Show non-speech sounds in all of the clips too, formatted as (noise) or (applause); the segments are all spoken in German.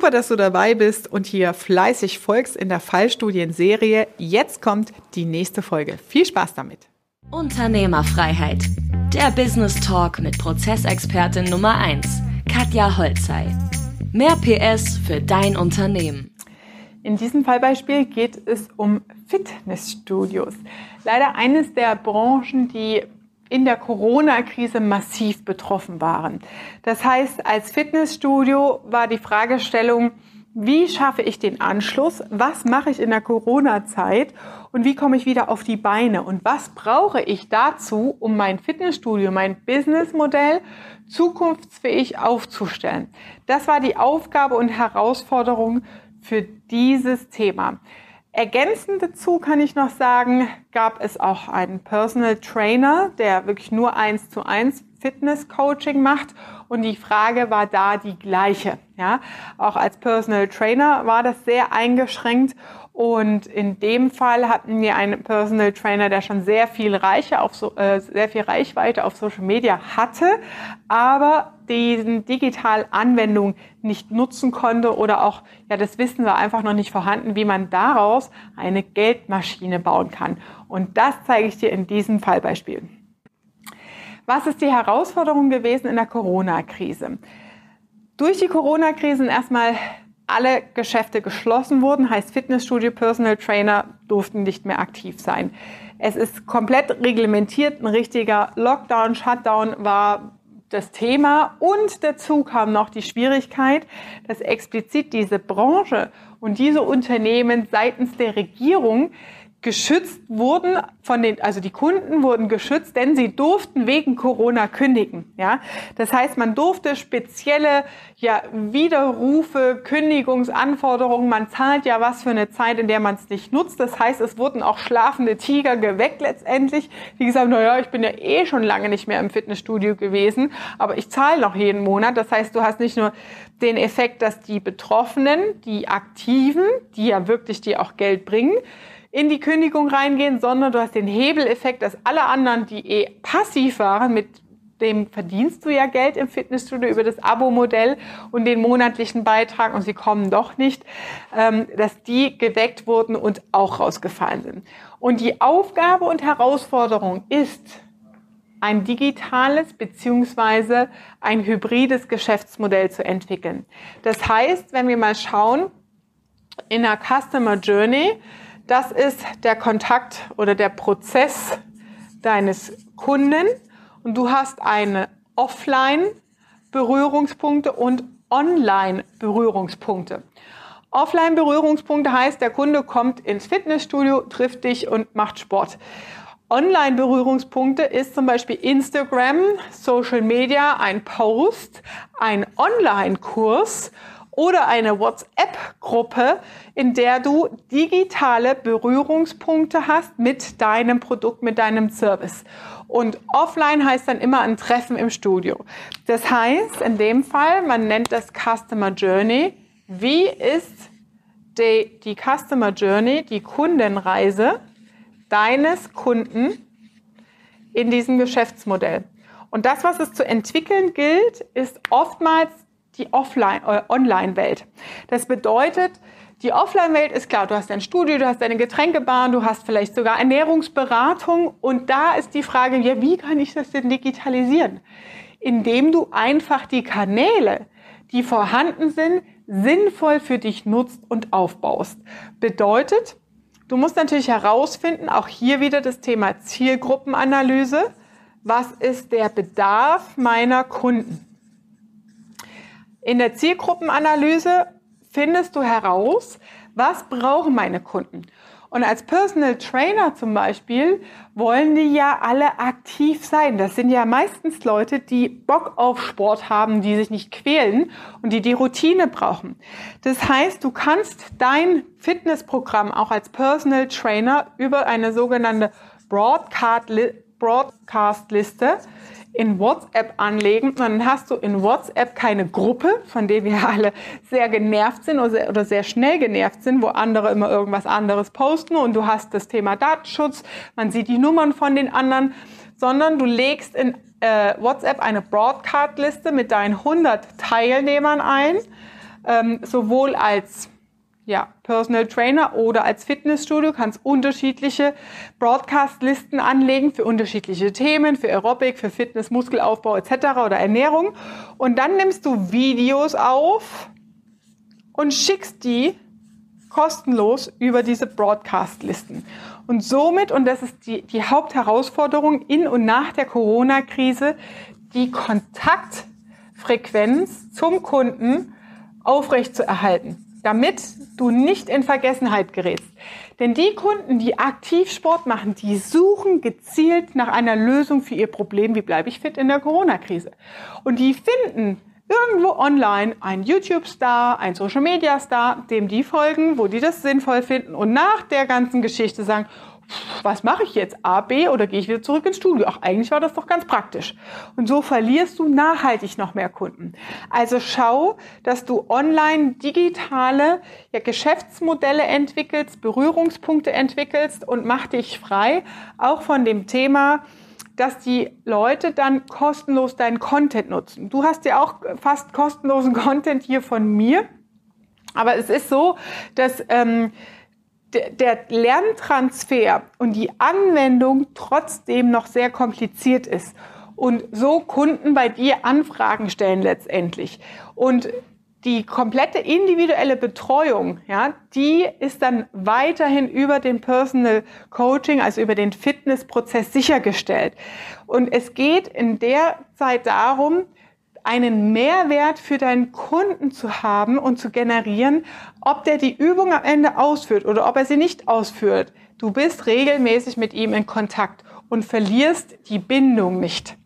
Super, dass du dabei bist und hier fleißig folgst in der Fallstudienserie. Jetzt kommt die nächste Folge. Viel Spaß damit. Unternehmerfreiheit. Der Business Talk mit Prozessexpertin Nummer 1, Katja Holzei. Mehr PS für dein Unternehmen. In diesem Fallbeispiel geht es um Fitnessstudios. Leider eines der Branchen, die in der Corona-Krise massiv betroffen waren. Das heißt, als Fitnessstudio war die Fragestellung, wie schaffe ich den Anschluss? Was mache ich in der Corona-Zeit? Und wie komme ich wieder auf die Beine? Und was brauche ich dazu, um mein Fitnessstudio, mein Businessmodell zukunftsfähig aufzustellen? Das war die Aufgabe und Herausforderung für dieses Thema. Ergänzend dazu kann ich noch sagen, gab es auch einen Personal Trainer, der wirklich nur eins zu eins Fitness Coaching macht und die Frage war da die gleiche. Ja, auch als Personal Trainer war das sehr eingeschränkt und in dem Fall hatten wir einen Personal Trainer, der schon sehr viel, Reiche auf so, äh, sehr viel Reichweite auf Social Media hatte, aber diesen digitalen Anwendung nicht nutzen konnte oder auch, ja, das Wissen war einfach noch nicht vorhanden, wie man daraus eine Geldmaschine bauen kann. Und das zeige ich dir in diesem Fallbeispiel. Was ist die Herausforderung gewesen in der Corona-Krise? Durch die Corona-Krise erstmal alle Geschäfte geschlossen wurden, heißt Fitnessstudio, Personal Trainer durften nicht mehr aktiv sein. Es ist komplett reglementiert, ein richtiger Lockdown, Shutdown war das Thema und dazu kam noch die Schwierigkeit, dass explizit diese Branche und diese Unternehmen seitens der Regierung geschützt wurden von den, also die Kunden wurden geschützt, denn sie durften wegen Corona kündigen. Ja, das heißt, man durfte spezielle ja, Widerrufe, Kündigungsanforderungen. Man zahlt ja was für eine Zeit, in der man es nicht nutzt. Das heißt, es wurden auch schlafende Tiger geweckt letztendlich. Die gesagt, na ja, ich bin ja eh schon lange nicht mehr im Fitnessstudio gewesen, aber ich zahle noch jeden Monat. Das heißt, du hast nicht nur den Effekt, dass die Betroffenen, die Aktiven, die ja wirklich dir auch Geld bringen, in die Kündigung reingehen, sondern du hast den Hebeleffekt, dass alle anderen, die eh passiv waren, mit dem verdienst du ja Geld im Fitnessstudio über das Abo-Modell und den monatlichen Beitrag und sie kommen doch nicht, ähm, dass die geweckt wurden und auch rausgefallen sind. Und die Aufgabe und Herausforderung ist, ein digitales beziehungsweise ein hybrides Geschäftsmodell zu entwickeln. Das heißt, wenn wir mal schauen, in der Customer Journey, das ist der Kontakt oder der Prozess deines Kunden und du hast eine Offline-Berührungspunkte und Online-Berührungspunkte. Offline-Berührungspunkte heißt, der Kunde kommt ins Fitnessstudio, trifft dich und macht Sport. Online-Berührungspunkte ist zum Beispiel Instagram, Social Media, ein Post, ein Online-Kurs oder eine WhatsApp-Gruppe, in der du digitale Berührungspunkte hast mit deinem Produkt, mit deinem Service. Und offline heißt dann immer ein Treffen im Studio. Das heißt, in dem Fall, man nennt das Customer Journey. Wie ist die, die Customer Journey, die Kundenreise deines Kunden in diesem Geschäftsmodell? Und das, was es zu entwickeln gilt, ist oftmals die Offline, äh. Das bedeutet, die Offline-Welt ist klar, du hast dein Studio, du hast deine Getränkebahn, du hast vielleicht sogar Ernährungsberatung und da ist die Frage, ja, wie kann ich das denn digitalisieren? Indem du einfach die Kanäle, die vorhanden sind, sinnvoll für dich nutzt und aufbaust. Bedeutet, du musst natürlich herausfinden, auch hier wieder das Thema Zielgruppenanalyse. Was ist der Bedarf meiner Kunden? In der Zielgruppenanalyse findest du heraus, was brauchen meine Kunden. Und als Personal Trainer zum Beispiel wollen die ja alle aktiv sein. Das sind ja meistens Leute, die Bock auf Sport haben, die sich nicht quälen und die die Routine brauchen. Das heißt, du kannst dein Fitnessprogramm auch als Personal Trainer über eine sogenannte Broadcast-Liste in WhatsApp anlegen. Dann hast du in WhatsApp keine Gruppe, von der wir alle sehr genervt sind oder sehr, oder sehr schnell genervt sind, wo andere immer irgendwas anderes posten und du hast das Thema Datenschutz, man sieht die Nummern von den anderen, sondern du legst in äh, WhatsApp eine Broadcast-Liste mit deinen 100 Teilnehmern ein ähm, sowohl als ja, Personal Trainer oder als Fitnessstudio kannst unterschiedliche Broadcast-Listen anlegen für unterschiedliche Themen, für Aerobic, für Fitness, Muskelaufbau etc. oder Ernährung. Und dann nimmst du Videos auf und schickst die kostenlos über diese Broadcast-Listen. Und somit, und das ist die, die Hauptherausforderung in und nach der Corona-Krise, die Kontaktfrequenz zum Kunden aufrecht zu erhalten damit du nicht in Vergessenheit gerätst. Denn die Kunden, die aktiv Sport machen, die suchen gezielt nach einer Lösung für ihr Problem, wie bleibe ich fit in der Corona-Krise. Und die finden irgendwo online einen YouTube-Star, einen Social-Media-Star, dem die folgen, wo die das sinnvoll finden und nach der ganzen Geschichte sagen, was mache ich jetzt? A, B oder gehe ich wieder zurück ins Studio? Ach, eigentlich war das doch ganz praktisch. Und so verlierst du nachhaltig noch mehr Kunden. Also schau, dass du online digitale ja, Geschäftsmodelle entwickelst, Berührungspunkte entwickelst und mach dich frei, auch von dem Thema, dass die Leute dann kostenlos deinen Content nutzen. Du hast ja auch fast kostenlosen (laughs) Content hier von mir. Aber es ist so, dass ähm, der Lerntransfer und die Anwendung trotzdem noch sehr kompliziert ist und so Kunden bei dir Anfragen stellen letztendlich. Und die komplette individuelle Betreuung, ja, die ist dann weiterhin über den Personal Coaching, also über den Fitnessprozess sichergestellt. Und es geht in der Zeit darum, einen Mehrwert für deinen Kunden zu haben und zu generieren, ob der die Übung am Ende ausführt oder ob er sie nicht ausführt. Du bist regelmäßig mit ihm in Kontakt und verlierst die Bindung nicht.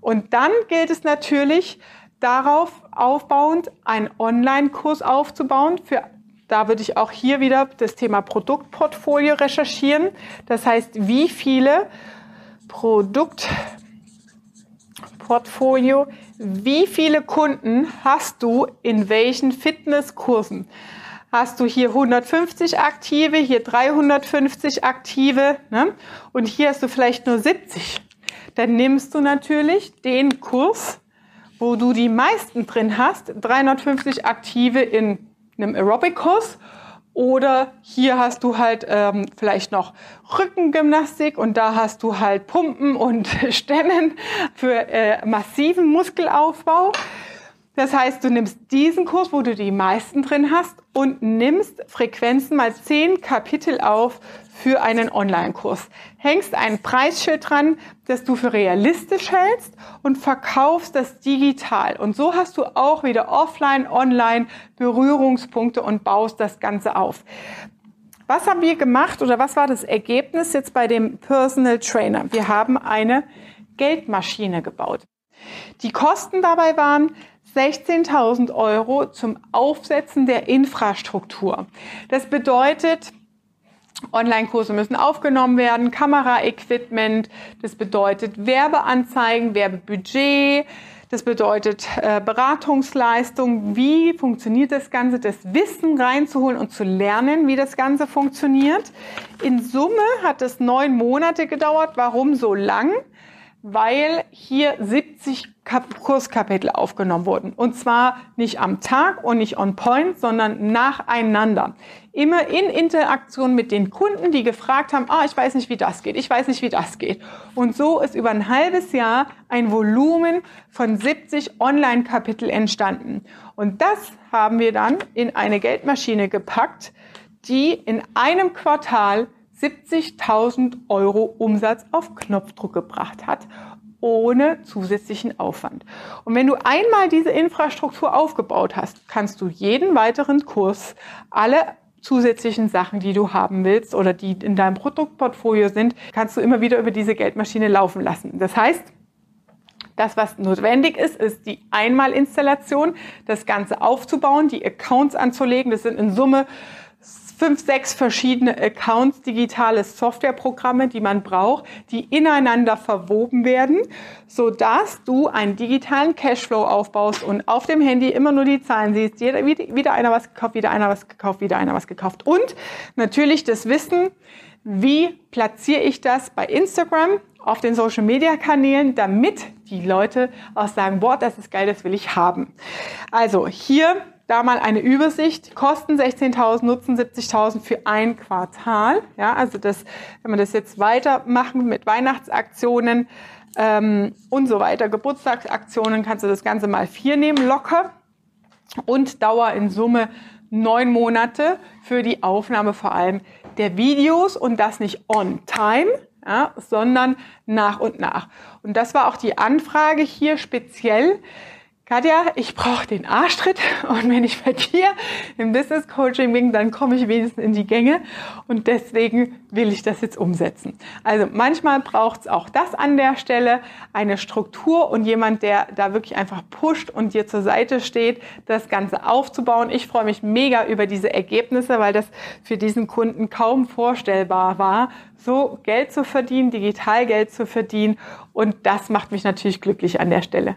Und dann gilt es natürlich, darauf aufbauend einen Online-Kurs aufzubauen. Für, da würde ich auch hier wieder das Thema Produktportfolio recherchieren. Das heißt, wie viele Produktportfolio wie viele Kunden hast du in welchen Fitnesskursen? Hast du hier 150 aktive, hier 350 aktive ne? und hier hast du vielleicht nur 70. Dann nimmst du natürlich den Kurs, wo du die meisten drin hast, 350 aktive in einem Aerobic-Kurs oder hier hast du halt ähm, vielleicht noch Rückengymnastik und da hast du halt Pumpen und (laughs) Stemmen für äh, massiven Muskelaufbau. Das heißt, du nimmst diesen Kurs, wo du die meisten drin hast und nimmst Frequenzen mal zehn Kapitel auf für einen Online-Kurs. Hängst ein Preisschild dran, das du für realistisch hältst und verkaufst das digital. Und so hast du auch wieder offline, online Berührungspunkte und baust das Ganze auf. Was haben wir gemacht oder was war das Ergebnis jetzt bei dem Personal Trainer? Wir haben eine Geldmaschine gebaut. Die Kosten dabei waren 16.000 Euro zum Aufsetzen der Infrastruktur. Das bedeutet, Online-Kurse müssen aufgenommen werden, Kameraequipment, das bedeutet Werbeanzeigen, Werbebudget, das bedeutet äh, Beratungsleistung, wie funktioniert das Ganze, das Wissen reinzuholen und zu lernen, wie das Ganze funktioniert. In Summe hat es neun Monate gedauert. Warum so lang? Weil hier 70 Kurskapitel aufgenommen wurden. Und zwar nicht am Tag und nicht on point, sondern nacheinander. Immer in Interaktion mit den Kunden, die gefragt haben, ah, ich weiß nicht, wie das geht, ich weiß nicht, wie das geht. Und so ist über ein halbes Jahr ein Volumen von 70 Online-Kapitel entstanden. Und das haben wir dann in eine Geldmaschine gepackt, die in einem Quartal 70.000 Euro Umsatz auf Knopfdruck gebracht hat, ohne zusätzlichen Aufwand. Und wenn du einmal diese Infrastruktur aufgebaut hast, kannst du jeden weiteren Kurs, alle zusätzlichen Sachen, die du haben willst oder die in deinem Produktportfolio sind, kannst du immer wieder über diese Geldmaschine laufen lassen. Das heißt, das, was notwendig ist, ist die Einmalinstallation, das Ganze aufzubauen, die Accounts anzulegen. Das sind in Summe fünf, sechs verschiedene Accounts, digitale Softwareprogramme, die man braucht, die ineinander verwoben werden, so dass du einen digitalen Cashflow aufbaust und auf dem Handy immer nur die Zahlen siehst. Jeder, wieder einer was gekauft, wieder einer was gekauft, wieder einer was gekauft. Und natürlich das Wissen, wie platziere ich das bei Instagram, auf den Social Media Kanälen, damit die Leute auch sagen, boah, das ist geil, das will ich haben. Also hier da mal eine Übersicht. Kosten 16.000, Nutzen 70.000 für ein Quartal. Ja, also das, wenn wir das jetzt weitermachen mit Weihnachtsaktionen ähm, und so weiter, Geburtstagsaktionen, kannst du das Ganze mal vier nehmen, locker. Und Dauer in Summe neun Monate für die Aufnahme vor allem der Videos und das nicht on time, ja, sondern nach und nach. Und das war auch die Anfrage hier speziell. Katja, ich brauche den Arschtritt und wenn ich bei dir im Business Coaching bin, dann komme ich wenigstens in die Gänge und deswegen will ich das jetzt umsetzen. Also manchmal braucht es auch das an der Stelle, eine Struktur und jemand, der da wirklich einfach pusht und dir zur Seite steht, das Ganze aufzubauen. Ich freue mich mega über diese Ergebnisse, weil das für diesen Kunden kaum vorstellbar war, so Geld zu verdienen, digital Geld zu verdienen und das macht mich natürlich glücklich an der Stelle.